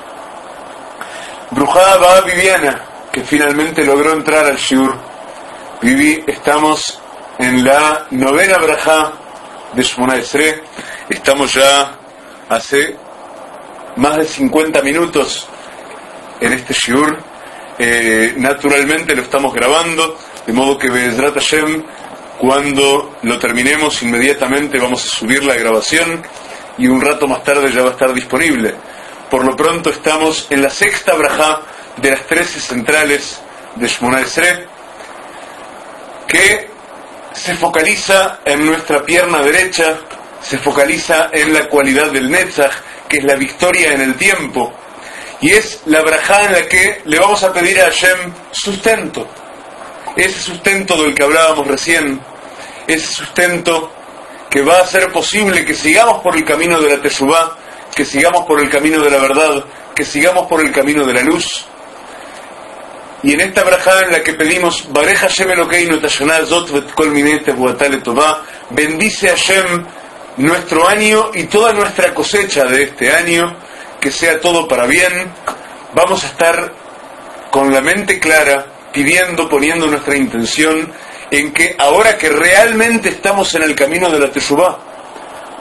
Brujada Viviana, que finalmente logró entrar al Shur. Viví, estamos en la novena braja de Shmona Esre. Estamos ya hace más de 50 minutos en este Shiur. Eh, naturalmente lo estamos grabando, de modo que Bezrat Hashem, cuando lo terminemos, inmediatamente vamos a subir la grabación y un rato más tarde ya va a estar disponible. Por lo pronto estamos en la sexta braja de las trece centrales de Shmona Esre, que se focaliza en nuestra pierna derecha, se focaliza en la cualidad del Netzach, que es la victoria en el tiempo, y es la braja en la que le vamos a pedir a Hashem sustento, ese sustento del que hablábamos recién, ese sustento que va a hacer posible que sigamos por el camino de la Teshuvah, que sigamos por el camino de la verdad, que sigamos por el camino de la luz. Y en esta brajada en la que pedimos, bendice Hashem nuestro año y toda nuestra cosecha de este año, que sea todo para bien. Vamos a estar con la mente clara, pidiendo, poniendo nuestra intención en que ahora que realmente estamos en el camino de la Teshuvah,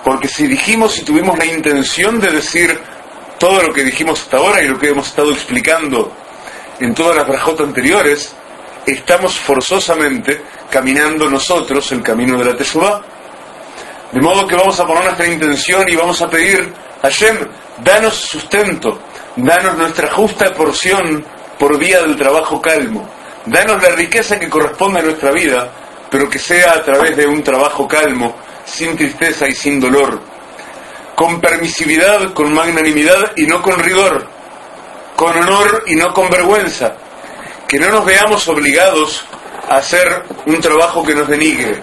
porque si dijimos y tuvimos la intención de decir todo lo que dijimos hasta ahora y lo que hemos estado explicando en todas las brajotas anteriores, estamos forzosamente caminando nosotros el camino de la Teshuvah. De modo que vamos a poner nuestra intención y vamos a pedir, Hashem, danos sustento, danos nuestra justa porción por vía del trabajo calmo, danos la riqueza que corresponde a nuestra vida, pero que sea a través de un trabajo calmo, sin tristeza y sin dolor, con permisividad, con magnanimidad y no con rigor, con honor y no con vergüenza, que no nos veamos obligados a hacer un trabajo que nos denigre,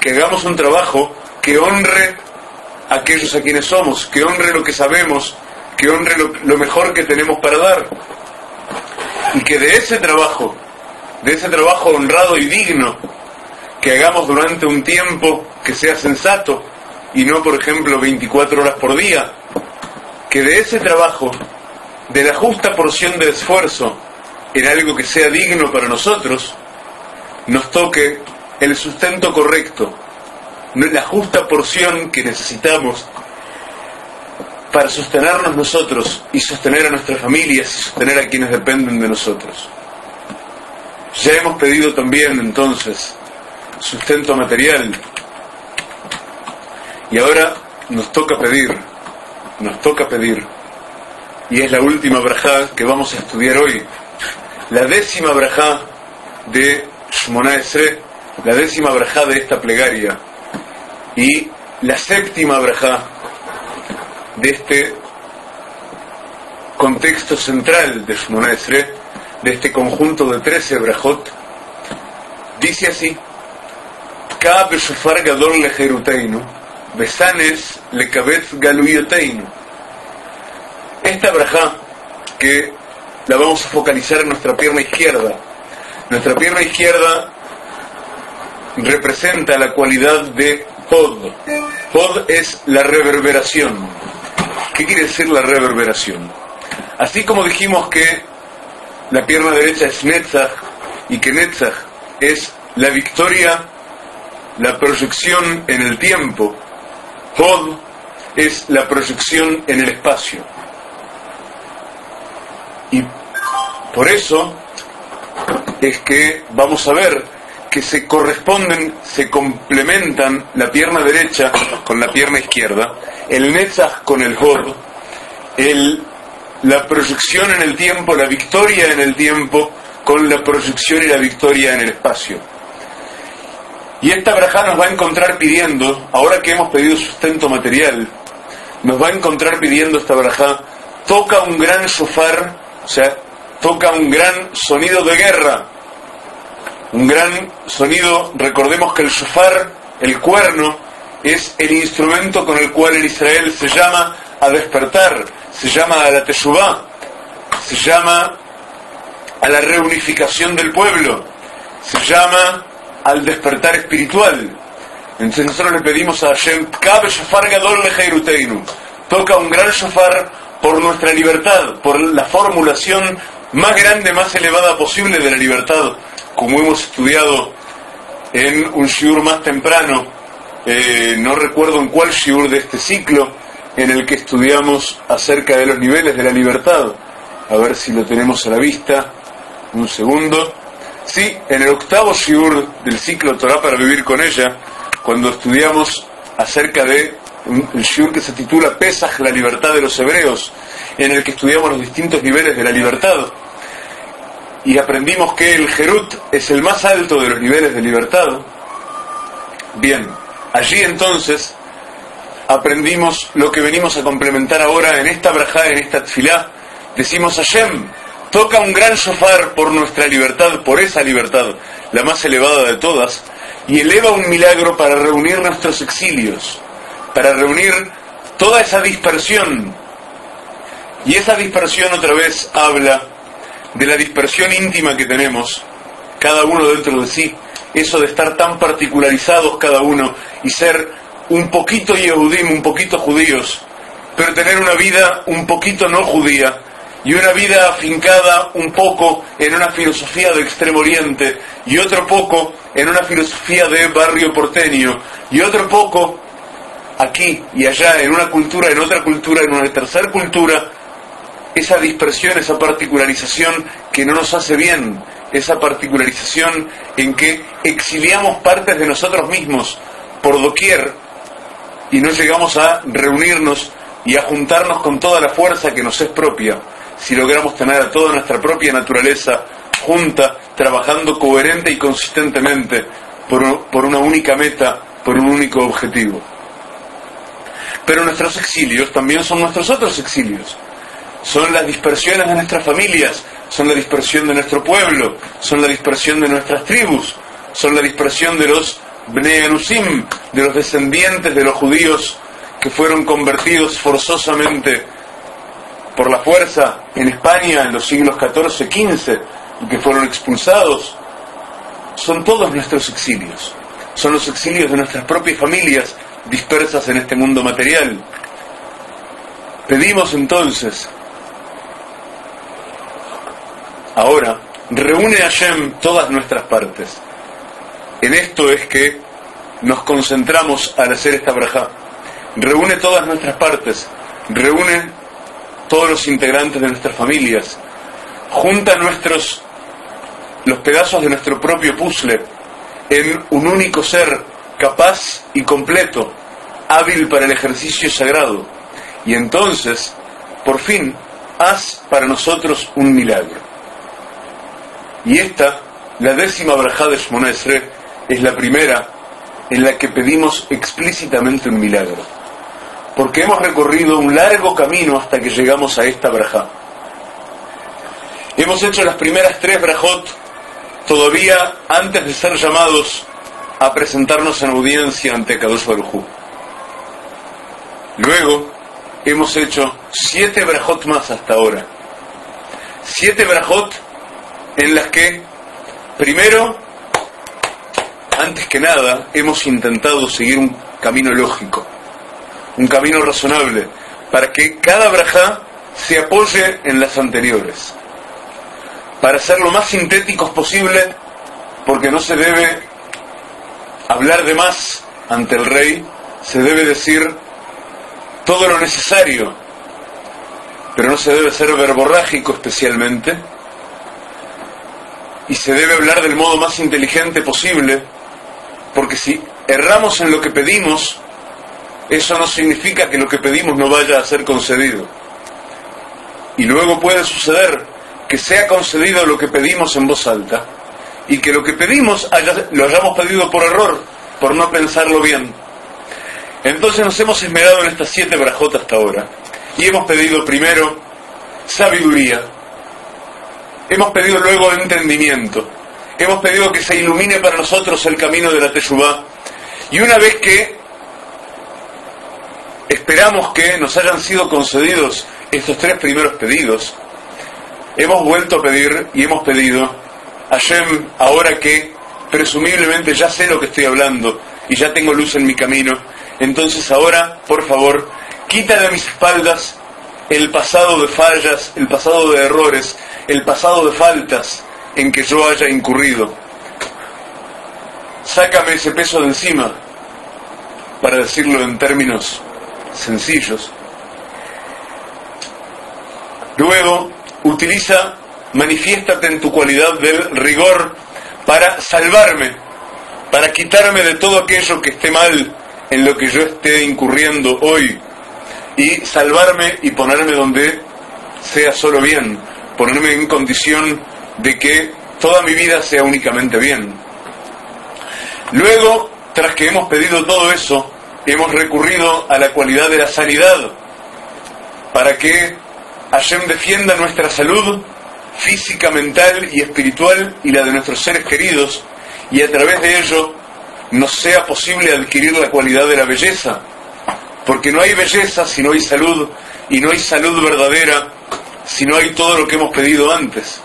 que hagamos un trabajo que honre aquellos a quienes somos, que honre lo que sabemos, que honre lo, mejor que tenemos para dar, y que de ese trabajo, de ese trabajo honrado y digno, que hagamos durante un tiempo que sea sensato y no, por ejemplo, 24 horas por día, que de ese trabajo de la justa porción de esfuerzo en algo que sea digno para nosotros, nos toque el sustento correcto, la justa porción que necesitamos para sostenernos nosotros y sostener a nuestras familias y sostener a quienes dependen de nosotros. Ya hemos pedido también entonces sustento material. Y ahora nos toca pedir, nos toca pedir. Y es la última brajá que vamos a estudiar hoy, la décima brajá de Shmona Esre, la décima brajá de esta plegaria y la séptima brajá de este contexto central de Shmona Esre, de este conjunto de trece brajot, dice así, Ka shofar gadol lejeruteinu, besanes lekabetz galuyoteinu esta braja que la vamos a focalizar en nuestra pierna izquierda. Nuestra pierna izquierda representa la cualidad de pod. Pod es la reverberación. ¿Qué quiere decir la reverberación? Así como dijimos que la pierna derecha es Netzach y que Netzach es la victoria, la proyección en el tiempo, Pod es la proyección en el espacio. Y por eso es que vamos a ver que se corresponden, se complementan la pierna derecha con la pierna izquierda, el Netzach con el Hod, el, la proyección en el tiempo, la victoria en el tiempo, con la proyección y la victoria en el espacio. Y esta braja nos va a encontrar pidiendo, ahora que hemos pedido sustento material, nos va a encontrar pidiendo esta braja, toca un gran sofar, o sea, toca un gran sonido de guerra, un gran sonido, recordemos que el shofar, el cuerno, es el instrumento con el cual en Israel se llama a despertar, se llama a la teshuvah, se llama a la reunificación del pueblo, se llama al despertar espiritual. Entonces nosotros le pedimos a Hashem, Kabe shofar gadol toca un gran shofar por nuestra libertad, por la formulación más grande, más elevada posible de la libertad, como hemos estudiado en un shiur más temprano, eh, no recuerdo en cuál shiur de este ciclo, en el que estudiamos acerca de los niveles de la libertad. A ver si lo tenemos a la vista. Un segundo. Sí, en el octavo shiur del ciclo Torah para vivir con ella, cuando estudiamos acerca de el shiur que se titula Pesaj, la libertad de los hebreos, en el que estudiamos los distintos niveles de la libertad y aprendimos que el Jerut es el más alto de los niveles de libertad. Bien, allí entonces aprendimos lo que venimos a complementar ahora en esta brajá, en esta tfilá. Decimos Hashem, toca un gran shofar por nuestra libertad, por esa libertad, la más elevada de todas, y eleva un milagro para reunir nuestros exilios, para reunir toda esa dispersión. Y esa dispersión otra vez habla de la dispersión íntima que tenemos, cada uno dentro de sí, eso de estar tan particularizados cada uno y ser un poquito Yehudim, un poquito judíos, pero tener una vida un poquito no judía y una vida afincada un poco en una filosofía de Extremo Oriente y otro poco en una filosofía de barrio porteño y otro poco aquí y allá en una cultura, en otra cultura, en una tercera cultura esa dispersión, esa particularización que no nos hace bien, esa particularización en que exiliamos partes de nosotros mismos por doquier y no llegamos a reunirnos y a juntarnos con toda la fuerza que nos es propia, si logramos tener a toda nuestra propia naturaleza junta, trabajando coherente y consistentemente por, por una única meta, por un único objetivo. Pero nuestros exilios también son nuestros otros exilios son las dispersiones de nuestras familias, son la dispersión de nuestro pueblo, son la dispersión de nuestras tribus, son la dispersión de los Bnei de los descendientes de los judíos que fueron convertidos forzosamente por la fuerza en España en los siglos XIV, XV y que fueron expulsados. Son todos nuestros exilios, son los exilios de nuestras propias familias dispersas en este mundo material. Pedimos entonces Ahora, reúne Hashem todas nuestras partes. En esto es que nos concentramos al hacer esta braja. Reúne todas nuestras partes, reúne todos los integrantes de nuestras familias, junta nuestros los pedazos de nuestro propio puzzle en un único ser capaz y completo, hábil para el ejercicio sagrado. Y entonces, por fin, haz para nosotros un milagro. Y esta, la décima brajá de Shmona es la primera en la que pedimos explícitamente un milagro. Porque hemos recorrido un largo camino hasta que llegamos a esta brajá. Hemos hecho las primeras tres brajot todavía antes de ser llamados a presentarnos en audiencia ante Kadosh Barujú. Luego hemos hecho siete brajot más hasta ahora. Siete brajot en las que, primero, antes que nada, hemos intentado seguir un camino lógico, un camino razonable, para que cada braja se apoye en las anteriores, para ser lo más sintéticos posible, porque no se debe hablar de más ante el rey, se debe decir todo lo necesario, pero no se debe ser verborrágico especialmente, y se debe hablar del modo más inteligente posible, porque si erramos en lo que pedimos, eso no significa que lo que pedimos no vaya a ser concedido. Y luego puede suceder que sea concedido lo que pedimos en voz alta y que lo que pedimos lo hayamos pedido por error, por no pensarlo bien. Entonces nos hemos esmerado en estas siete brajotas hasta ahora y hemos pedido primero sabiduría, hemos pedido luego entendimiento, hemos pedido que se ilumine para nosotros el camino de la Teshuvah y una vez que esperamos que nos hayan sido concedidos estos tres primeros pedidos, hemos vuelto a pedir y hemos pedido, Hashem, ahora que presumiblemente ya sé lo que estoy hablando y ya tengo luz en mi camino, entonces ahora, por favor, quita de mis espaldas el pasado de fallas, el pasado de errores, el pasado de faltas en que yo haya incurrido. Sácame ese peso de encima, para decirlo en términos sencillos. Luego, utiliza, manifiéstate en tu cualidad del rigor para salvarme, para quitarme de todo aquello que esté mal en lo que yo esté incurriendo hoy y salvarme y ponerme donde sea solo bien, ponerme en condición de que toda mi vida sea únicamente bien. Luego, tras que hemos pedido todo eso, hemos recurrido a la cualidad de la sanidad para que Hashem defienda nuestra salud física, mental y espiritual y la de nuestros seres queridos y a través de ello nos sea posible adquirir la cualidad de la belleza, porque no hay belleza si no hay salud y no hay salud verdadera si no hay todo lo que hemos pedido antes.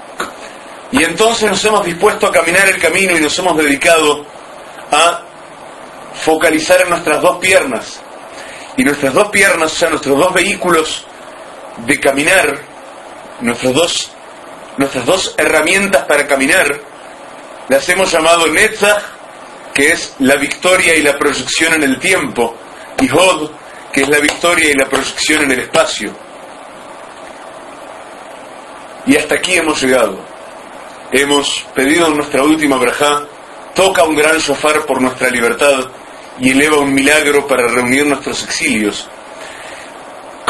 Y entonces nos hemos dispuesto a caminar el camino y nos hemos dedicado a focalizar en nuestras dos piernas. Y nuestras dos piernas, o sea, nuestros dos vehículos de caminar, nuestros dos, nuestras dos herramientas para caminar, las hemos llamado Netzach, que es la victoria y la proyección en el tiempo, y Hod, que es la victoria y la proyección en el espacio. Y hasta aquí hemos llegado. Hemos pedido nuestra última braja, toca un gran shofar por nuestra libertad y eleva un milagro para reunir nuestros exilios.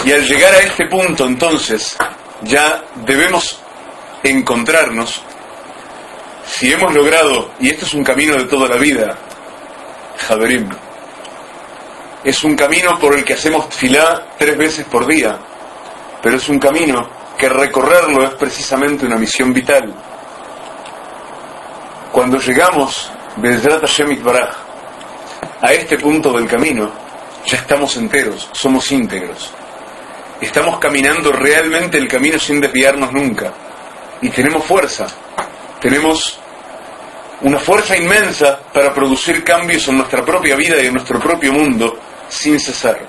Y al llegar a este punto, entonces, ya debemos encontrarnos, si hemos logrado, y esto es un camino de toda la vida, Javerim, es un camino por el que hacemos filá tres veces por día, pero es un camino que recorrerlo es precisamente una misión vital. Cuando llegamos, Hashem Baraj, a este punto del camino, ya estamos enteros, somos íntegros. Estamos caminando realmente el camino sin desviarnos nunca. Y tenemos fuerza, tenemos una fuerza inmensa para producir cambios en nuestra propia vida y en nuestro propio mundo sin cesar.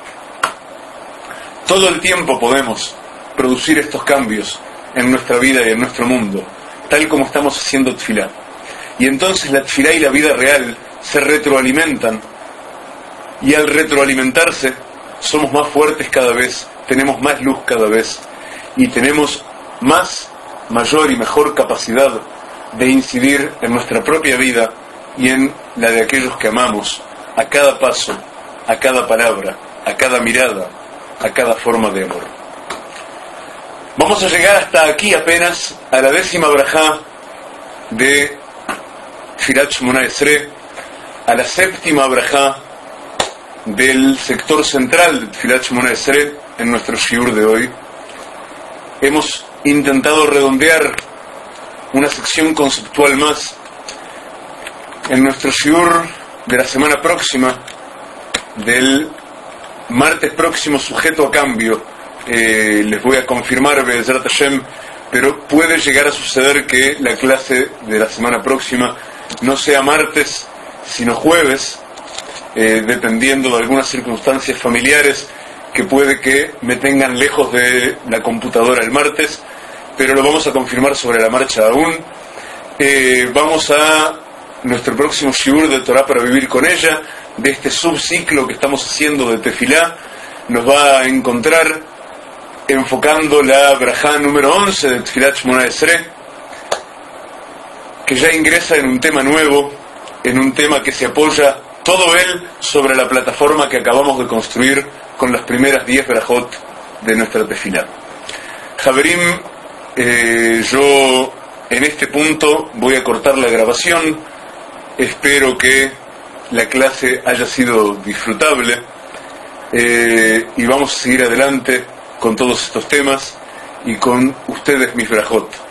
Todo el tiempo podemos producir estos cambios en nuestra vida y en nuestro mundo, tal como estamos haciendo tfilá. Y entonces la tfilá y la vida real se retroalimentan y al retroalimentarse somos más fuertes cada vez, tenemos más luz cada vez y tenemos más, mayor y mejor capacidad de incidir en nuestra propia vida y en la de aquellos que amamos, a cada paso, a cada palabra, a cada mirada, a cada forma de amor. Vamos a llegar hasta aquí apenas a la décima braja de Firat Shmona a la séptima braja del sector central de Filat Esre en nuestro shiur de hoy. Hemos intentado redondear una sección conceptual más en nuestro shiur de la semana próxima, del martes próximo sujeto a cambio. Eh, les voy a confirmar, pero puede llegar a suceder que la clase de la semana próxima no sea martes, sino jueves, eh, dependiendo de algunas circunstancias familiares que puede que me tengan lejos de la computadora el martes, pero lo vamos a confirmar sobre la marcha aún. Eh, vamos a nuestro próximo shiur de Torah para vivir con ella, de este subciclo que estamos haciendo de Tefilá, nos va a encontrar enfocando la braja número 11 de Tefilat Shmona Esre, que ya ingresa en un tema nuevo, en un tema que se apoya todo él sobre la plataforma que acabamos de construir con las primeras 10 brajot de nuestra tefilá. Javerim, eh, yo en este punto voy a cortar la grabación, espero que la clase haya sido disfrutable eh, y vamos a seguir adelante con todos estos temas y con ustedes mis brajot.